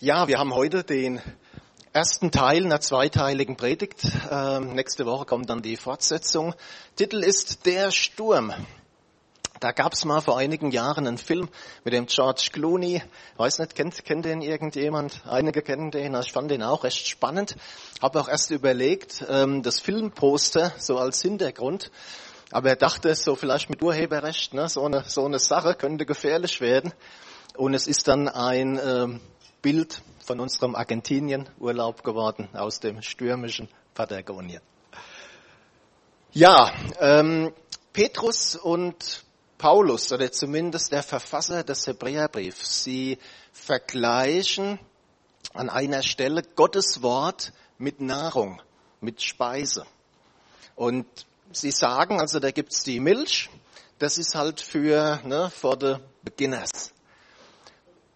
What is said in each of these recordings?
Ja, wir haben heute den ersten Teil einer zweiteiligen Predigt. Ähm, nächste Woche kommt dann die Fortsetzung. Titel ist Der Sturm. Da gab es mal vor einigen Jahren einen Film mit dem George Clooney. Weiß nicht, kennt, kennt den irgendjemand? Einige kennen den. Ich fand den auch recht spannend. Habe auch erst überlegt, ähm, das Filmposter so als Hintergrund. Aber er dachte, so vielleicht mit Urheberrecht, ne, so, eine, so eine Sache könnte gefährlich werden. Und es ist dann ein ähm, Bild von unserem Argentinien-Urlaub geworden aus dem stürmischen Patagonien. Ja, ähm, Petrus und Paulus, oder zumindest der Verfasser des Hebräerbriefs, sie vergleichen an einer Stelle Gottes Wort mit Nahrung, mit Speise. Und sie sagen, also da gibt's die Milch, das ist halt für ne, for the beginners.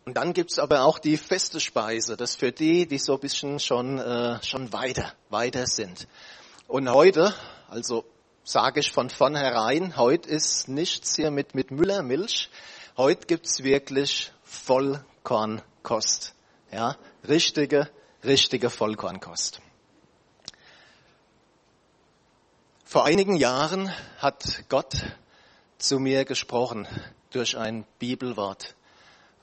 Und dann gibt's aber auch die feste Speise, das für die, die so ein bisschen schon, äh, schon weiter, weiter sind. Und heute, also sage ich von vornherein, heute ist nichts hier mit, mit Müllermilch. Heute gibt's wirklich Vollkornkost. Ja, richtige, richtige Vollkornkost. Vor einigen Jahren hat Gott zu mir gesprochen durch ein Bibelwort.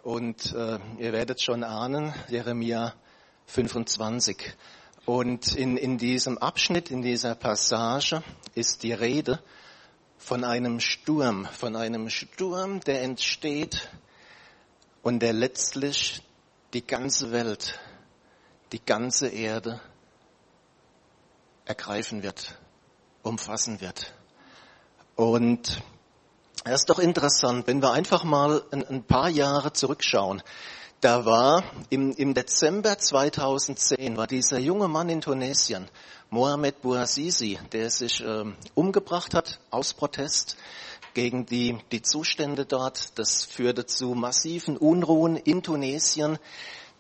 Und äh, ihr werdet schon ahnen, Jeremia 25. Und in, in diesem Abschnitt, in dieser Passage ist die Rede von einem Sturm, von einem Sturm, der entsteht und der letztlich die ganze Welt, die ganze Erde ergreifen wird, umfassen wird. Und es ist doch interessant, wenn wir einfach mal ein, ein paar Jahre zurückschauen. Da war im, im Dezember 2010 war dieser junge Mann in Tunesien, Mohamed Bouazizi, der sich äh, umgebracht hat aus Protest gegen die, die Zustände dort. Das führte zu massiven Unruhen in Tunesien.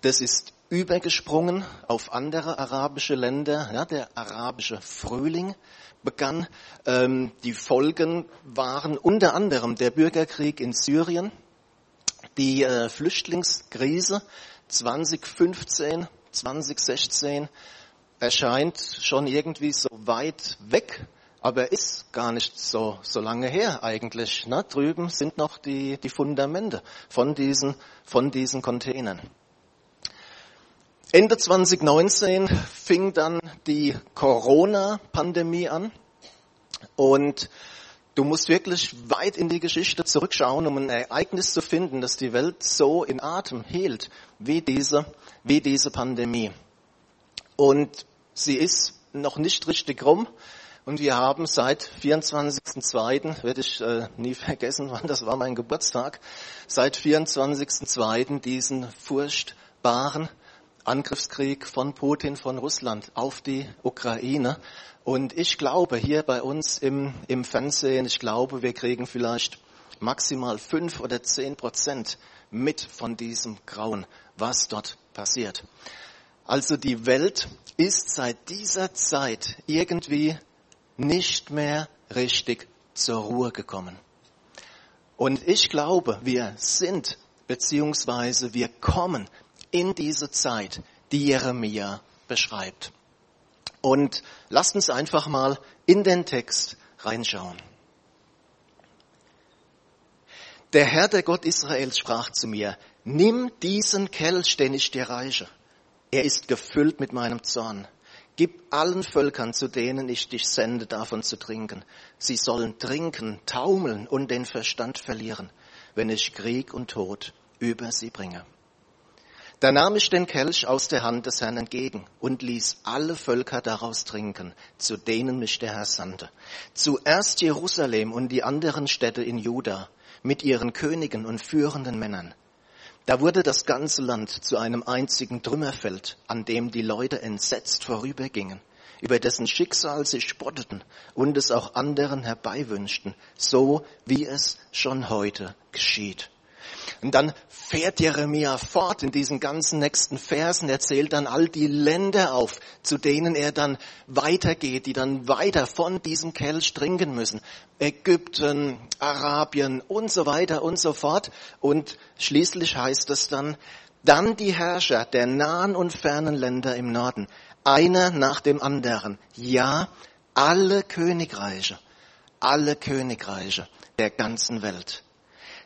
Das ist übergesprungen auf andere arabische Länder, ja, der arabische Frühling begann. Ähm, die Folgen waren unter anderem der Bürgerkrieg in Syrien, die äh, Flüchtlingskrise 2015, 2016 erscheint schon irgendwie so weit weg, aber ist gar nicht so, so lange her eigentlich. Ne? Drüben sind noch die, die Fundamente von diesen, von diesen Containern. Ende 2019 fing dann die Corona-Pandemie an und du musst wirklich weit in die Geschichte zurückschauen, um ein Ereignis zu finden, das die Welt so in Atem hielt wie diese, wie diese Pandemie. Und sie ist noch nicht richtig rum. Und wir haben seit 24.02., werde ich äh, nie vergessen, wann das war mein Geburtstag, seit 24.02. diesen furchtbaren Angriffskrieg von Putin, von Russland auf die Ukraine. Und ich glaube, hier bei uns im, im Fernsehen, ich glaube, wir kriegen vielleicht maximal fünf oder zehn Prozent mit von diesem Grauen, was dort passiert. Also die Welt ist seit dieser Zeit irgendwie nicht mehr richtig zur Ruhe gekommen. Und ich glaube, wir sind beziehungsweise wir kommen in diese Zeit, die Jeremia beschreibt. Und lasst uns einfach mal in den Text reinschauen. Der Herr, der Gott Israels, sprach zu mir, nimm diesen Kelch, den ich dir reiche. Er ist gefüllt mit meinem Zorn. Gib allen Völkern, zu denen ich dich sende, davon zu trinken. Sie sollen trinken, taumeln und den Verstand verlieren, wenn ich Krieg und Tod über sie bringe. Da nahm ich den Kelch aus der Hand des Herrn entgegen und ließ alle Völker daraus trinken, zu denen mich der Herr sandte. Zuerst Jerusalem und die anderen Städte in Juda mit ihren Königen und führenden Männern. Da wurde das ganze Land zu einem einzigen Trümmerfeld, an dem die Leute entsetzt vorübergingen, über dessen Schicksal sie spotteten und es auch anderen herbeiwünschten, so wie es schon heute geschieht. Und dann fährt Jeremia fort in diesen ganzen nächsten Versen, erzählt dann all die Länder auf, zu denen er dann weitergeht, die dann weiter von diesem Kelch trinken müssen. Ägypten, Arabien und so weiter und so fort. Und schließlich heißt es dann, Dann die Herrscher der nahen und fernen Länder im Norden, einer nach dem anderen. Ja, alle Königreiche, alle Königreiche der ganzen Welt.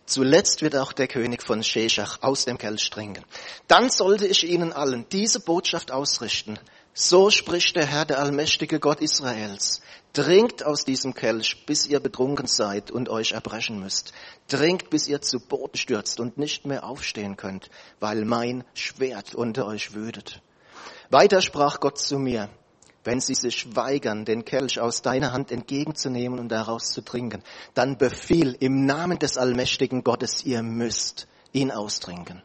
Zuletzt wird auch der König von Sheshach aus dem Kelch trinken. Dann sollte ich ihnen allen diese Botschaft ausrichten. So spricht der Herr, der allmächtige Gott Israels. Trinkt aus diesem Kelch, bis ihr betrunken seid und euch erbrechen müsst. Trinkt, bis ihr zu Boden stürzt und nicht mehr aufstehen könnt, weil mein Schwert unter euch wütet. Weiter sprach Gott zu mir, wenn sie sich weigern, den Kelch aus deiner Hand entgegenzunehmen und daraus zu trinken, dann befiehl im Namen des allmächtigen Gottes, ihr müsst ihn austrinken.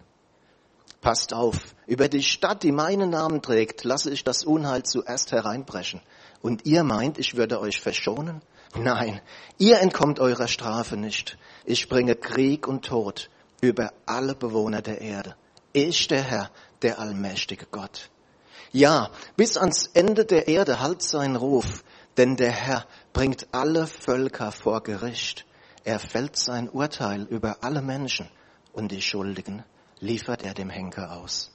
Passt auf, über die Stadt, die meinen Namen trägt, lasse ich das Unheil zuerst hereinbrechen. Und ihr meint, ich würde euch verschonen? Nein, ihr entkommt eurer Strafe nicht. Ich bringe Krieg und Tod über alle Bewohner der Erde. Ich, der Herr, der allmächtige Gott. Ja, bis ans Ende der Erde halt sein Ruf, denn der Herr bringt alle Völker vor Gericht. Er fällt sein Urteil über alle Menschen und die Schuldigen liefert er dem Henker aus.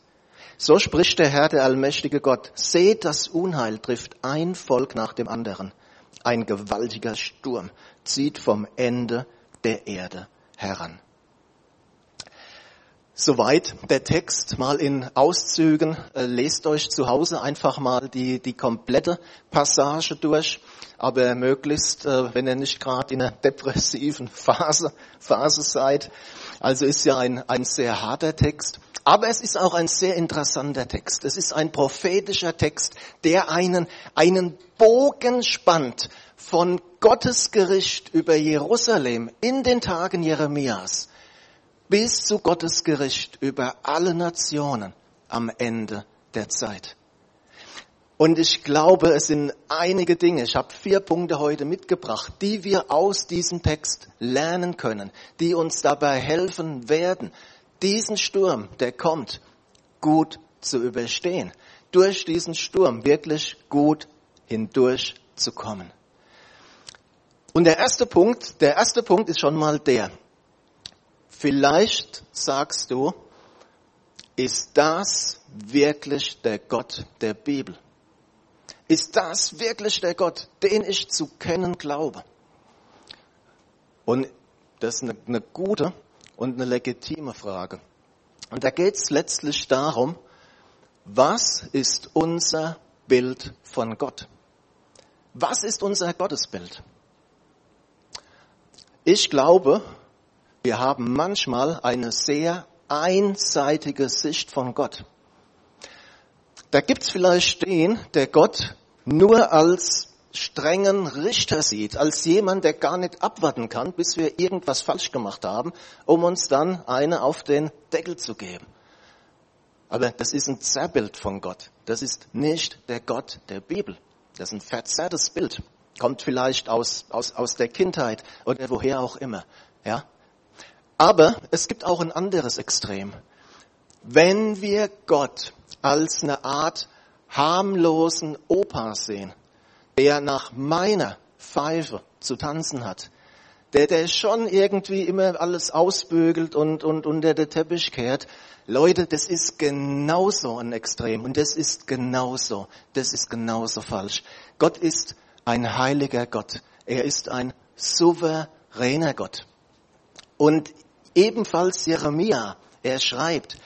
So spricht der Herr, der allmächtige Gott. Seht, das Unheil trifft ein Volk nach dem anderen. Ein gewaltiger Sturm zieht vom Ende der Erde heran. Soweit der Text mal in Auszügen. Äh, lest euch zu Hause einfach mal die, die komplette Passage durch, aber möglichst, äh, wenn ihr nicht gerade in einer depressiven Phase, Phase seid. Also ist ja ein, ein sehr harter Text. Aber es ist auch ein sehr interessanter Text. Es ist ein prophetischer Text, der einen, einen Bogen spannt von Gottes Gericht über Jerusalem in den Tagen Jeremias bis zu Gottes Gericht über alle Nationen am Ende der Zeit. Und ich glaube, es sind einige Dinge, ich habe vier Punkte heute mitgebracht, die wir aus diesem Text lernen können, die uns dabei helfen werden, diesen Sturm, der kommt, gut zu überstehen. Durch diesen Sturm wirklich gut hindurch zu kommen. Und der erste Punkt, der erste Punkt ist schon mal der. Vielleicht sagst du, ist das wirklich der Gott der Bibel? Ist das wirklich der Gott, den ich zu kennen glaube? Und das ist eine, eine gute und eine legitime Frage. Und da geht es letztlich darum, was ist unser Bild von Gott? Was ist unser Gottesbild? Ich glaube, wir haben manchmal eine sehr einseitige Sicht von Gott. Da gibt's vielleicht den, der Gott nur als strengen Richter sieht, als jemand, der gar nicht abwarten kann, bis wir irgendwas falsch gemacht haben, um uns dann eine auf den Deckel zu geben. Aber das ist ein Zerrbild von Gott. Das ist nicht der Gott der Bibel. Das ist ein verzerrtes Bild. Kommt vielleicht aus, aus, aus der Kindheit oder woher auch immer. Ja? Aber es gibt auch ein anderes Extrem. Wenn wir Gott als eine Art harmlosen Opa sehen, der nach meiner Pfeife zu tanzen hat, der, der schon irgendwie immer alles ausbügelt und, und unter den Teppich kehrt. Leute, das ist genauso ein Extrem und das ist genauso, das ist genauso falsch. Gott ist ein heiliger Gott. Er ist ein souveräner Gott. Und ebenfalls Jeremia, er schreibt,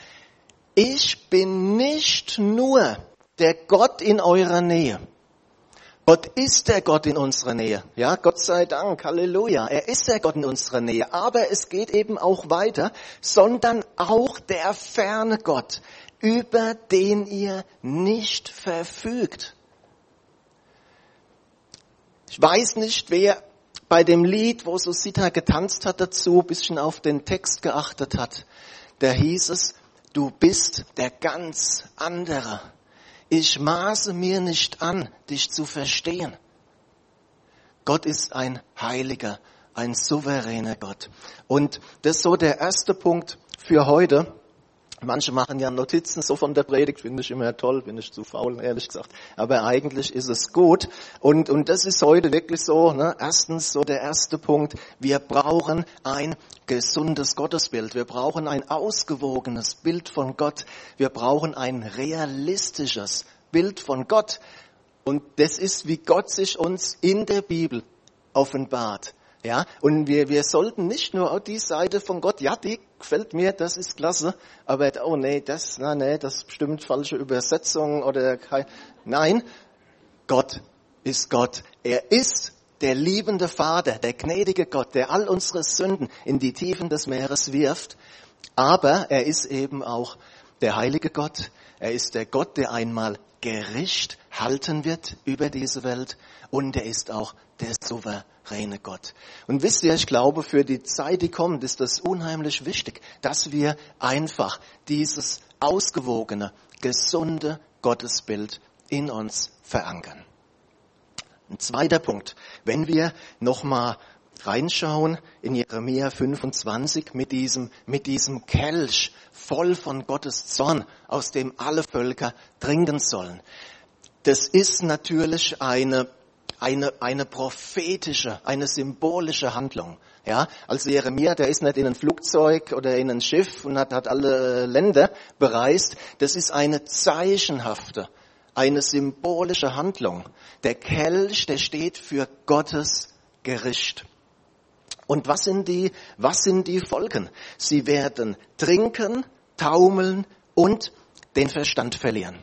ich bin nicht nur der Gott in eurer Nähe, Gott ist der Gott in unserer Nähe. Ja, Gott sei Dank, Halleluja. Er ist der Gott in unserer Nähe. Aber es geht eben auch weiter, sondern auch der ferne Gott, über den ihr nicht verfügt. Ich weiß nicht, wer bei dem Lied, wo Susita getanzt hat dazu, bisschen auf den Text geachtet hat. Da hieß es, du bist der ganz andere ich maße mir nicht an, dich zu verstehen. Gott ist ein heiliger, ein souveräner Gott. Und das ist so der erste Punkt für heute. Manche machen ja Notizen so von der Predigt, finde ich immer toll, bin ich zu faul, ehrlich gesagt. Aber eigentlich ist es gut. Und, und das ist heute wirklich so, ne? erstens so der erste Punkt, wir brauchen ein gesundes Gottesbild. Wir brauchen ein ausgewogenes Bild von Gott. Wir brauchen ein realistisches Bild von Gott. Und das ist, wie Gott sich uns in der Bibel offenbart. Ja, und wir, wir sollten nicht nur die Seite von Gott, ja, die gefällt mir, das ist klasse, aber oh nee, das, na nee, das bestimmt falsche Übersetzung oder kein, nein, Gott ist Gott. Er ist der liebende Vater, der gnädige Gott, der all unsere Sünden in die Tiefen des Meeres wirft. Aber er ist eben auch der heilige Gott. Er ist der Gott, der einmal Gericht halten wird über diese Welt. Und er ist auch der souveräne Gott. Und wisst ihr, ich glaube, für die Zeit, die kommt, ist das unheimlich wichtig, dass wir einfach dieses ausgewogene, gesunde Gottesbild in uns verankern. Ein zweiter Punkt. Wenn wir nochmal reinschauen in Jeremia 25 mit diesem, mit diesem Kelch voll von Gottes Zorn, aus dem alle Völker trinken sollen. Das ist natürlich eine eine, eine prophetische, eine symbolische Handlung. Ja, also Jeremia, der ist nicht in ein Flugzeug oder in ein Schiff und hat, hat alle Länder bereist. Das ist eine zeichenhafte, eine symbolische Handlung. Der Kelch, der steht für Gottes Gericht. Und was sind die, was sind die Folgen? Sie werden trinken, taumeln und den Verstand verlieren.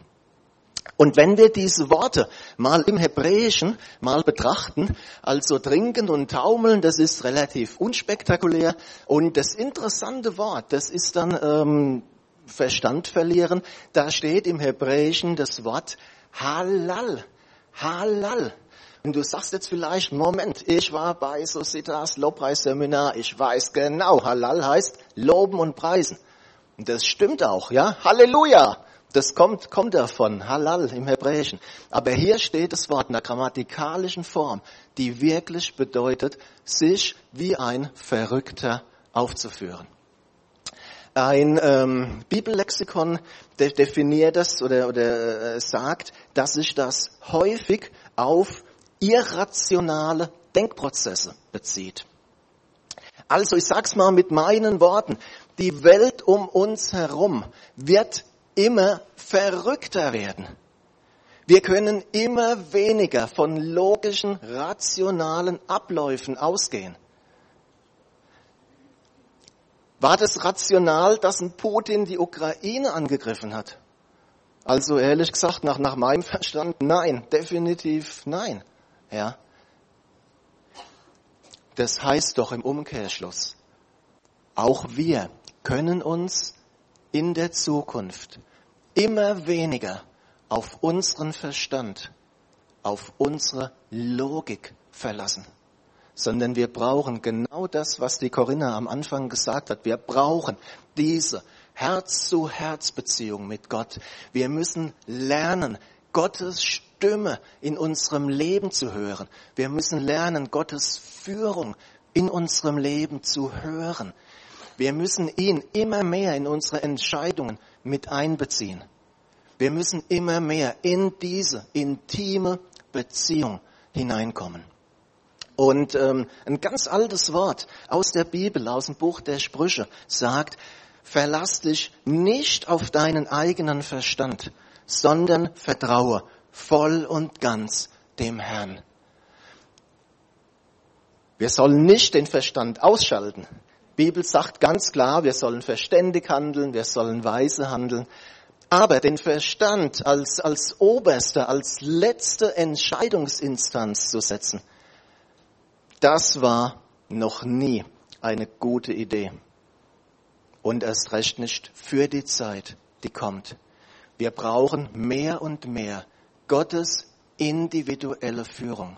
Und wenn wir diese Worte mal im Hebräischen mal betrachten, also trinken und taumeln, das ist relativ unspektakulär. Und das interessante Wort, das ist dann ähm, Verstand verlieren. Da steht im Hebräischen das Wort Halal. Halal. Und du sagst jetzt vielleicht, Moment, ich war bei Societas Lobpreisseminar, ich weiß genau, Halal heißt loben und preisen. Und das stimmt auch, ja? Halleluja! Das kommt, kommt davon, halal im Hebräischen. Aber hier steht das Wort in der grammatikalischen Form, die wirklich bedeutet, sich wie ein Verrückter aufzuführen. Ein ähm, Bibellexikon de definiert das oder, oder äh, sagt, dass sich das häufig auf irrationale Denkprozesse bezieht. Also ich sag's mal mit meinen Worten, die Welt um uns herum wird immer verrückter werden. Wir können immer weniger von logischen, rationalen Abläufen ausgehen. War das rational, dass ein Putin die Ukraine angegriffen hat? Also ehrlich gesagt, nach, nach meinem Verstand, nein, definitiv nein. Ja. Das heißt doch im Umkehrschluss, auch wir können uns in der Zukunft immer weniger auf unseren Verstand, auf unsere Logik verlassen, sondern wir brauchen genau das, was die Corinna am Anfang gesagt hat. Wir brauchen diese Herz-zu-Herz-Beziehung mit Gott. Wir müssen lernen, Gottes Stimme in unserem Leben zu hören. Wir müssen lernen, Gottes Führung in unserem Leben zu hören. Wir müssen ihn immer mehr in unsere Entscheidungen mit einbeziehen. Wir müssen immer mehr in diese intime Beziehung hineinkommen. Und ähm, ein ganz altes Wort aus der Bibel, aus dem Buch der Sprüche, sagt, verlass dich nicht auf deinen eigenen Verstand, sondern vertraue voll und ganz dem Herrn. Wir sollen nicht den Verstand ausschalten. Bibel sagt ganz klar, wir sollen verständig handeln, wir sollen weise handeln. Aber den Verstand als, als oberste, als letzte Entscheidungsinstanz zu setzen, das war noch nie eine gute Idee. Und erst recht nicht für die Zeit, die kommt. Wir brauchen mehr und mehr Gottes individuelle Führung,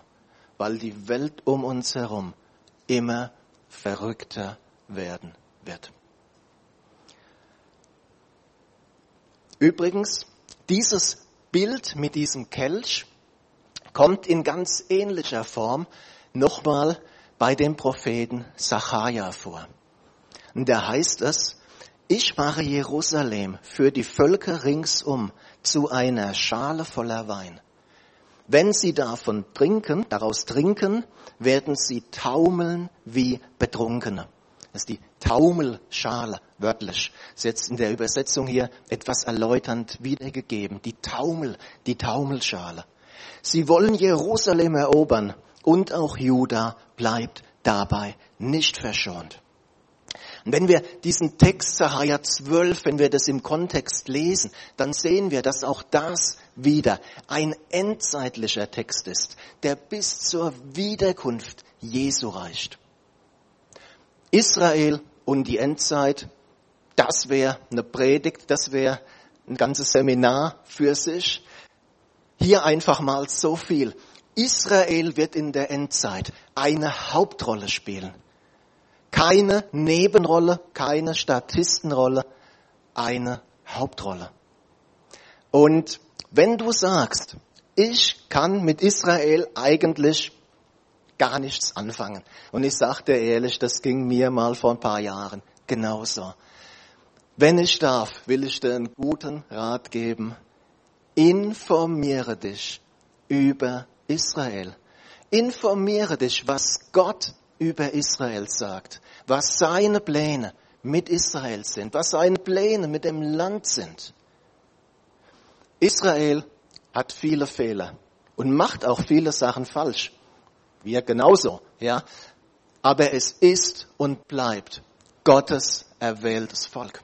weil die Welt um uns herum immer verrückter werden wird. Übrigens, dieses Bild mit diesem Kelch kommt in ganz ähnlicher Form nochmal bei dem Propheten Sacharja vor. Und da heißt es ich mache Jerusalem für die Völker ringsum zu einer Schale voller Wein. Wenn sie davon trinken, daraus trinken, werden sie taumeln wie Betrunkene. Das ist die Taumelschale, wörtlich. Ist jetzt in der Übersetzung hier etwas erläuternd wiedergegeben. Die Taumel, die Taumelschale. Sie wollen Jerusalem erobern und auch Juda bleibt dabei nicht verschont. Und wenn wir diesen Text Sacharja 12, wenn wir das im Kontext lesen, dann sehen wir, dass auch das wieder ein endzeitlicher Text ist, der bis zur Wiederkunft Jesu reicht. Israel und die Endzeit, das wäre eine Predigt, das wäre ein ganzes Seminar für sich. Hier einfach mal so viel. Israel wird in der Endzeit eine Hauptrolle spielen. Keine Nebenrolle, keine Statistenrolle, eine Hauptrolle. Und wenn du sagst, ich kann mit Israel eigentlich gar nichts anfangen. Und ich sagte ehrlich, das ging mir mal vor ein paar Jahren genauso. Wenn ich darf, will ich dir einen guten Rat geben. Informiere dich über Israel. Informiere dich, was Gott über Israel sagt, was seine Pläne mit Israel sind, was seine Pläne mit dem Land sind. Israel hat viele Fehler und macht auch viele Sachen falsch. Wir genauso, ja. Aber es ist und bleibt Gottes erwähltes Volk.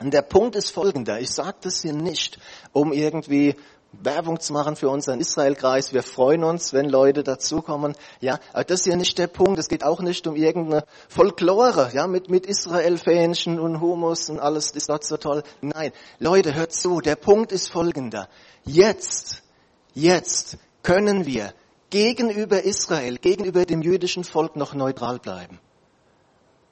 Und der Punkt ist folgender. Ich sage das hier nicht, um irgendwie Werbung zu machen für unseren Israelkreis. Wir freuen uns, wenn Leute dazukommen. Ja, aber das ist ja nicht der Punkt. Es geht auch nicht um irgendeine Folklore, ja, mit, mit Israel-Fähnchen und Humus und alles ist not so toll. Nein. Leute, hört zu. Der Punkt ist folgender. Jetzt, jetzt können wir gegenüber Israel, gegenüber dem jüdischen Volk noch neutral bleiben.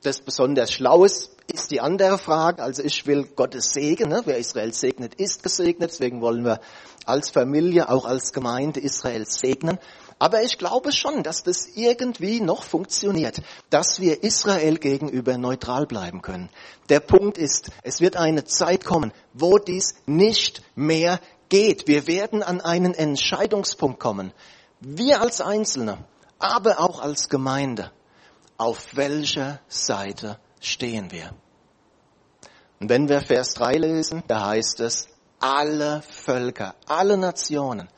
Das besonders Schlaues ist die andere Frage. Also ich will Gottes Segen. Ne? Wer Israel segnet, ist gesegnet. Deswegen wollen wir als Familie, auch als Gemeinde Israel segnen. Aber ich glaube schon, dass das irgendwie noch funktioniert, dass wir Israel gegenüber neutral bleiben können. Der Punkt ist, es wird eine Zeit kommen, wo dies nicht mehr geht. Wir werden an einen Entscheidungspunkt kommen. Wir als Einzelne, aber auch als Gemeinde. Auf welcher Seite stehen wir? Und wenn wir Vers 3 lesen, da heißt es, alle Völker, alle Nationen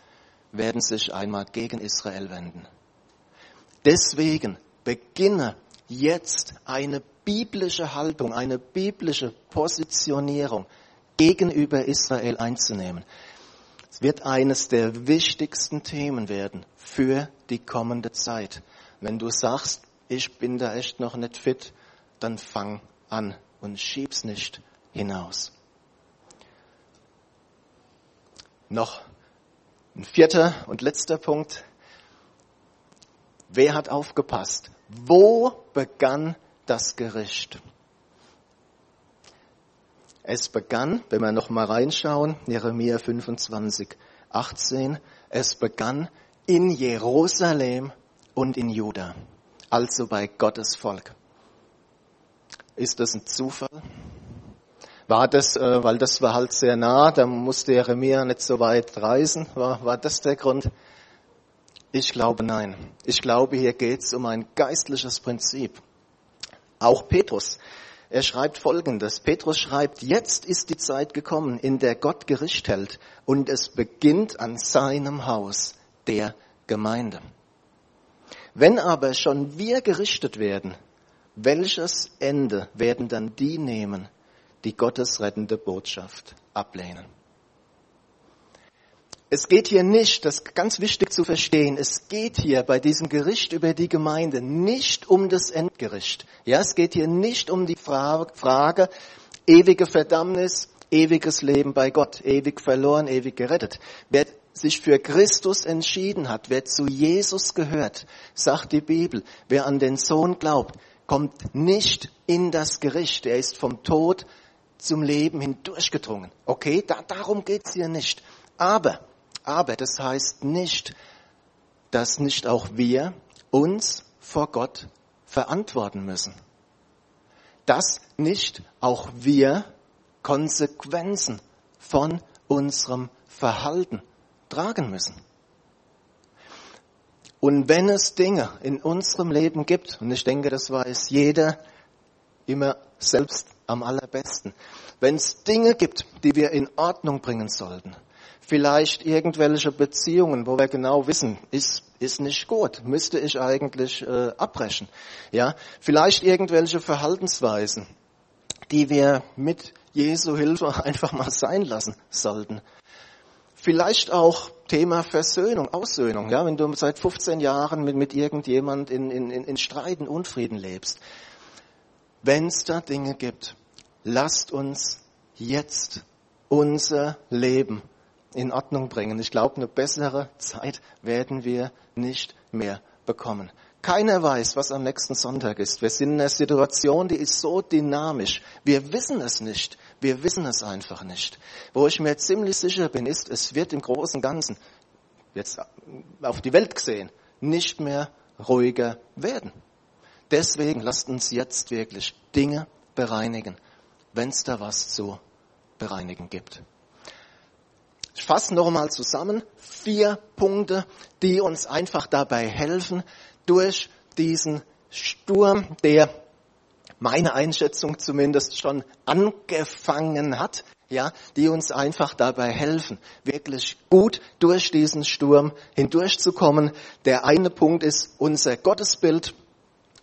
werden sich einmal gegen Israel wenden. Deswegen beginne jetzt eine biblische Haltung, eine biblische Positionierung gegenüber Israel einzunehmen. Es wird eines der wichtigsten Themen werden für die kommende Zeit. Wenn du sagst, ich bin da echt noch nicht fit, dann fang an und schieb's nicht hinaus. Noch ein vierter und letzter Punkt. Wer hat aufgepasst? Wo begann das Gericht? Es begann, wenn wir noch mal reinschauen, Jeremia 25, 18, es begann in Jerusalem und in Juda, also bei Gottes Volk. Ist das ein Zufall? War das, äh, weil das war halt sehr nah, da musste Jeremia nicht so weit reisen, war, war das der Grund? Ich glaube nein. Ich glaube, hier geht es um ein geistliches Prinzip. Auch Petrus, er schreibt Folgendes. Petrus schreibt, jetzt ist die Zeit gekommen, in der Gott Gericht hält und es beginnt an seinem Haus, der Gemeinde. Wenn aber schon wir gerichtet werden, welches Ende werden dann die nehmen, die Gottes rettende Botschaft ablehnen. Es geht hier nicht, das ist ganz wichtig zu verstehen, es geht hier bei diesem Gericht über die Gemeinde nicht um das Endgericht. Ja, es geht hier nicht um die Frage, ewige Verdammnis, ewiges Leben bei Gott, ewig verloren, ewig gerettet. Wer sich für Christus entschieden hat, wer zu Jesus gehört, sagt die Bibel, wer an den Sohn glaubt, kommt nicht in das Gericht. Er ist vom Tod zum Leben hindurchgedrungen. Okay, da, darum geht's hier nicht. Aber, aber das heißt nicht, dass nicht auch wir uns vor Gott verantworten müssen. dass nicht auch wir Konsequenzen von unserem Verhalten tragen müssen. Und wenn es Dinge in unserem Leben gibt, und ich denke, das weiß jeder immer selbst am allerbesten, wenn es Dinge gibt, die wir in Ordnung bringen sollten, vielleicht irgendwelche Beziehungen, wo wir genau wissen, ist, ist nicht gut, müsste ich eigentlich äh, abbrechen. Ja, vielleicht irgendwelche Verhaltensweisen, die wir mit Jesu Hilfe einfach mal sein lassen sollten. Vielleicht auch Thema Versöhnung, Aussöhnung. Ja, wenn du seit 15 Jahren mit, mit irgendjemand in, in, in Streiten, Unfrieden lebst. Wenn es da Dinge gibt, lasst uns jetzt unser Leben in Ordnung bringen. Ich glaube, eine bessere Zeit werden wir nicht mehr bekommen. Keiner weiß, was am nächsten Sonntag ist. Wir sind in einer Situation, die ist so dynamisch. Wir wissen es nicht. Wir wissen es einfach nicht. Wo ich mir ziemlich sicher bin, ist, es wird im Großen und Ganzen, jetzt auf die Welt gesehen, nicht mehr ruhiger werden. Deswegen lasst uns jetzt wirklich Dinge bereinigen, wenn es da was zu bereinigen gibt. Ich fasse nochmal zusammen. Vier Punkte, die uns einfach dabei helfen, durch diesen Sturm, der meine Einschätzung zumindest schon angefangen hat, ja, die uns einfach dabei helfen, wirklich gut durch diesen Sturm hindurchzukommen. Der eine Punkt ist unser Gottesbild.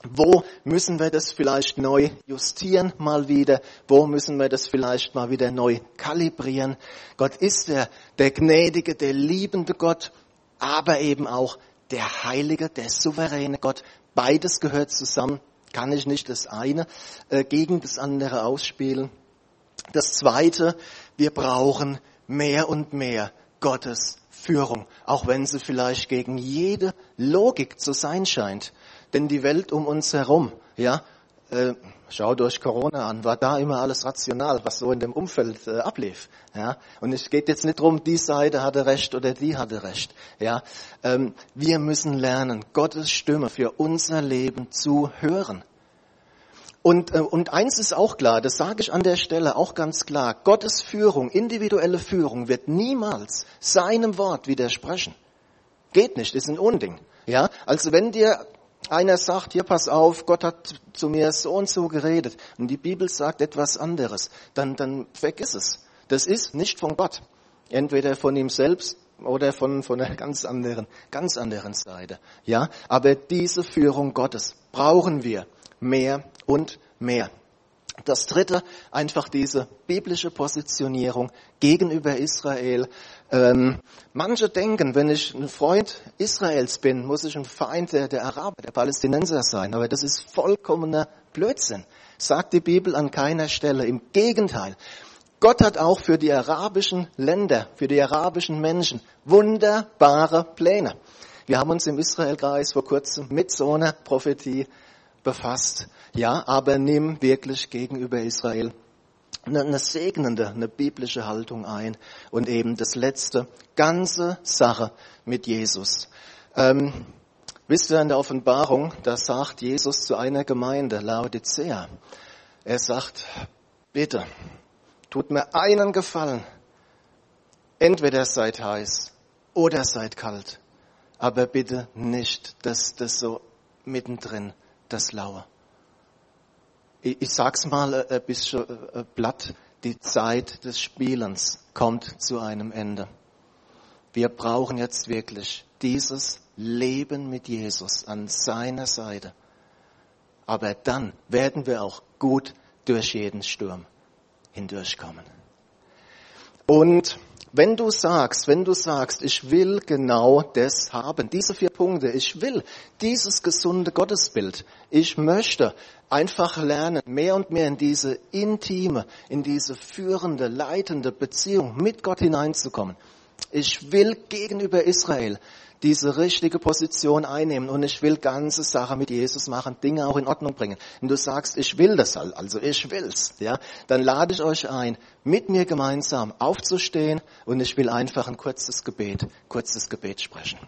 Wo müssen wir das vielleicht neu justieren mal wieder? Wo müssen wir das vielleicht mal wieder neu kalibrieren? Gott ist der, der gnädige, der liebende Gott, aber eben auch der heilige, der souveräne Gott. Beides gehört zusammen. Kann ich nicht das eine äh, gegen das andere ausspielen. Das zweite, wir brauchen mehr und mehr Gottes Führung, auch wenn sie vielleicht gegen jede Logik zu sein scheint. Denn die Welt um uns herum, ja, äh, schau durch Corona an, war da immer alles rational, was so in dem Umfeld äh, ablief. Ja, und es geht jetzt nicht darum, die Seite hatte recht oder die hatte recht. Ja, ähm, wir müssen lernen, Gottes Stimme für unser Leben zu hören. Und, äh, und eins ist auch klar, das sage ich an der Stelle auch ganz klar, Gottes Führung, individuelle Führung wird niemals seinem Wort widersprechen. Geht nicht, ist ein Unding. Ja, also wenn dir einer sagt, hier pass auf, Gott hat zu mir so und so geredet und die Bibel sagt etwas anderes, dann, dann vergiss es. Das ist nicht von Gott. Entweder von ihm selbst oder von, von einer ganz anderen, ganz anderen Seite. Ja, aber diese Führung Gottes brauchen wir mehr und mehr. Das dritte, einfach diese biblische Positionierung gegenüber Israel. Ähm, manche denken, wenn ich ein Freund Israels bin, muss ich ein Feind der, der Araber, der Palästinenser sein. Aber das ist vollkommener Blödsinn. Sagt die Bibel an keiner Stelle. Im Gegenteil. Gott hat auch für die arabischen Länder, für die arabischen Menschen wunderbare Pläne. Wir haben uns im Israelkreis vor kurzem mit so einer Prophetie befasst. Ja, aber nimm wirklich gegenüber Israel eine, segnende, eine biblische Haltung ein. Und eben das letzte, ganze Sache mit Jesus. Ähm, wisst ihr in der Offenbarung, da sagt Jesus zu einer Gemeinde, Laodicea, er sagt, bitte, tut mir einen Gefallen, entweder seid heiß oder seid kalt, aber bitte nicht, dass das so mittendrin das Laue. Ich, ich sag's mal äh, ein bisschen äh, platt, die Zeit des Spielens kommt zu einem Ende. Wir brauchen jetzt wirklich dieses Leben mit Jesus an seiner Seite. Aber dann werden wir auch gut durch jeden Sturm hindurchkommen. Und wenn du sagst, wenn du sagst, ich will genau das haben, diese vier Punkte, ich will dieses gesunde Gottesbild, ich möchte einfach lernen, mehr und mehr in diese intime, in diese führende, leitende Beziehung mit Gott hineinzukommen. Ich will gegenüber Israel diese richtige Position einnehmen und ich will ganze Sache mit Jesus machen, Dinge auch in Ordnung bringen. Wenn du sagst, ich will das halt, also ich will's, ja, dann lade ich euch ein, mit mir gemeinsam aufzustehen und ich will einfach ein kurzes Gebet, kurzes Gebet sprechen.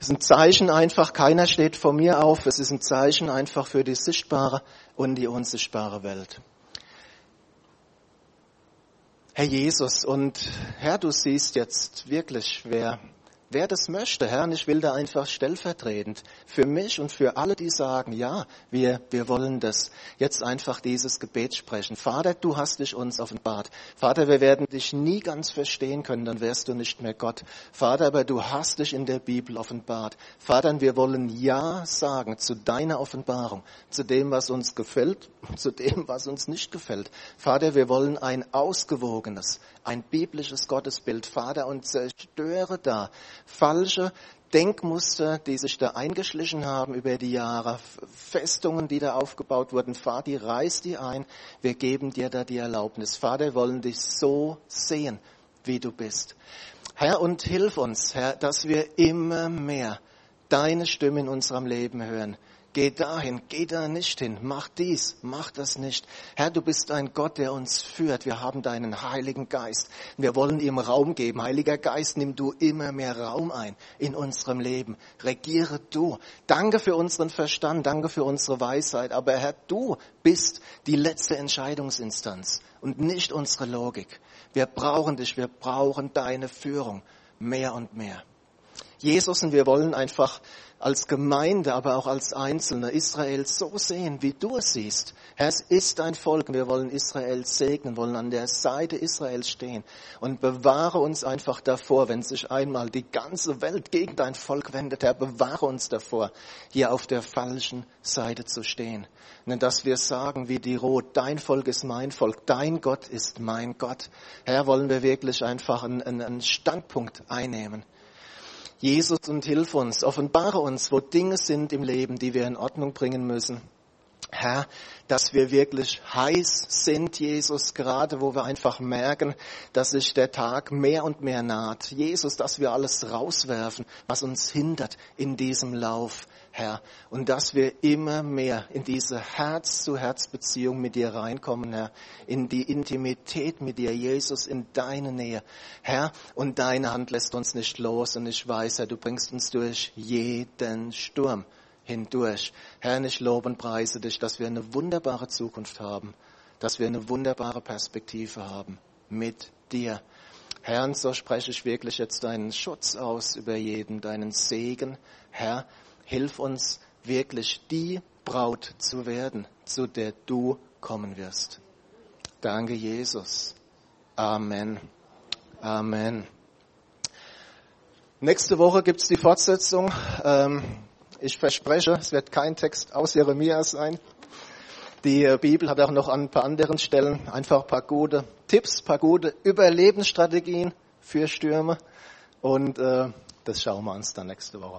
Es ist ein Zeichen einfach, keiner steht vor mir auf. Es ist ein Zeichen einfach für die sichtbare und die unsichtbare Welt. Herr Jesus, und Herr, du siehst jetzt wirklich, wer Wer das möchte, Herr, und ich will da einfach stellvertretend für mich und für alle, die sagen, ja, wir, wir wollen das, jetzt einfach dieses Gebet sprechen. Vater, du hast dich uns offenbart. Vater, wir werden dich nie ganz verstehen können, dann wärst du nicht mehr Gott. Vater, aber du hast dich in der Bibel offenbart. Vater, wir wollen Ja sagen zu deiner Offenbarung, zu dem, was uns gefällt, zu dem, was uns nicht gefällt. Vater, wir wollen ein ausgewogenes, ein biblisches Gottesbild, Vater, und zerstöre da falsche Denkmuster, die sich da eingeschlichen haben über die Jahre, Festungen, die da aufgebaut wurden. Vater, reiß die ein. Wir geben dir da die Erlaubnis. Vater, wollen dich so sehen, wie du bist. Herr, und hilf uns, Herr, dass wir immer mehr deine Stimme in unserem Leben hören Geh dahin, geh da nicht hin, mach dies, mach das nicht. Herr, du bist ein Gott, der uns führt. Wir haben deinen Heiligen Geist. Wir wollen ihm Raum geben. Heiliger Geist, nimm du immer mehr Raum ein in unserem Leben. Regiere du. Danke für unseren Verstand, danke für unsere Weisheit. Aber Herr, du bist die letzte Entscheidungsinstanz und nicht unsere Logik. Wir brauchen dich, wir brauchen deine Führung mehr und mehr. Jesus und wir wollen einfach als Gemeinde, aber auch als Einzelne Israel so sehen, wie du es siehst. Herr, es ist dein Volk. Wir wollen Israel segnen, wollen an der Seite Israels stehen und bewahre uns einfach davor, wenn sich einmal die ganze Welt gegen dein Volk wendet. Herr, bewahre uns davor, hier auf der falschen Seite zu stehen. Und dass wir sagen, wie die Rot, dein Volk ist mein Volk, dein Gott ist mein Gott. Herr, wollen wir wirklich einfach einen, einen Standpunkt einnehmen. Jesus und hilf uns, offenbare uns, wo Dinge sind im Leben, die wir in Ordnung bringen müssen. Herr, dass wir wirklich heiß sind, Jesus, gerade wo wir einfach merken, dass sich der Tag mehr und mehr naht. Jesus, dass wir alles rauswerfen, was uns hindert in diesem Lauf. Herr, und dass wir immer mehr in diese Herz-zu-Herz-Beziehung mit dir reinkommen, Herr, in die Intimität mit dir, Jesus, in deine Nähe, Herr, und deine Hand lässt uns nicht los, und ich weiß, Herr, du bringst uns durch jeden Sturm hindurch. Herr, ich lobe und preise dich, dass wir eine wunderbare Zukunft haben, dass wir eine wunderbare Perspektive haben mit dir. Herr, so spreche ich wirklich jetzt deinen Schutz aus über jeden, deinen Segen. Herr, Hilf uns wirklich die Braut zu werden, zu der du kommen wirst. Danke, Jesus. Amen. Amen. Nächste Woche gibt's die Fortsetzung. Ähm, ich verspreche, es wird kein Text aus Jeremia sein. Die Bibel hat auch noch an ein paar anderen Stellen einfach ein paar gute Tipps, ein paar gute Überlebensstrategien für Stürme. Und äh, das schauen wir uns dann nächste Woche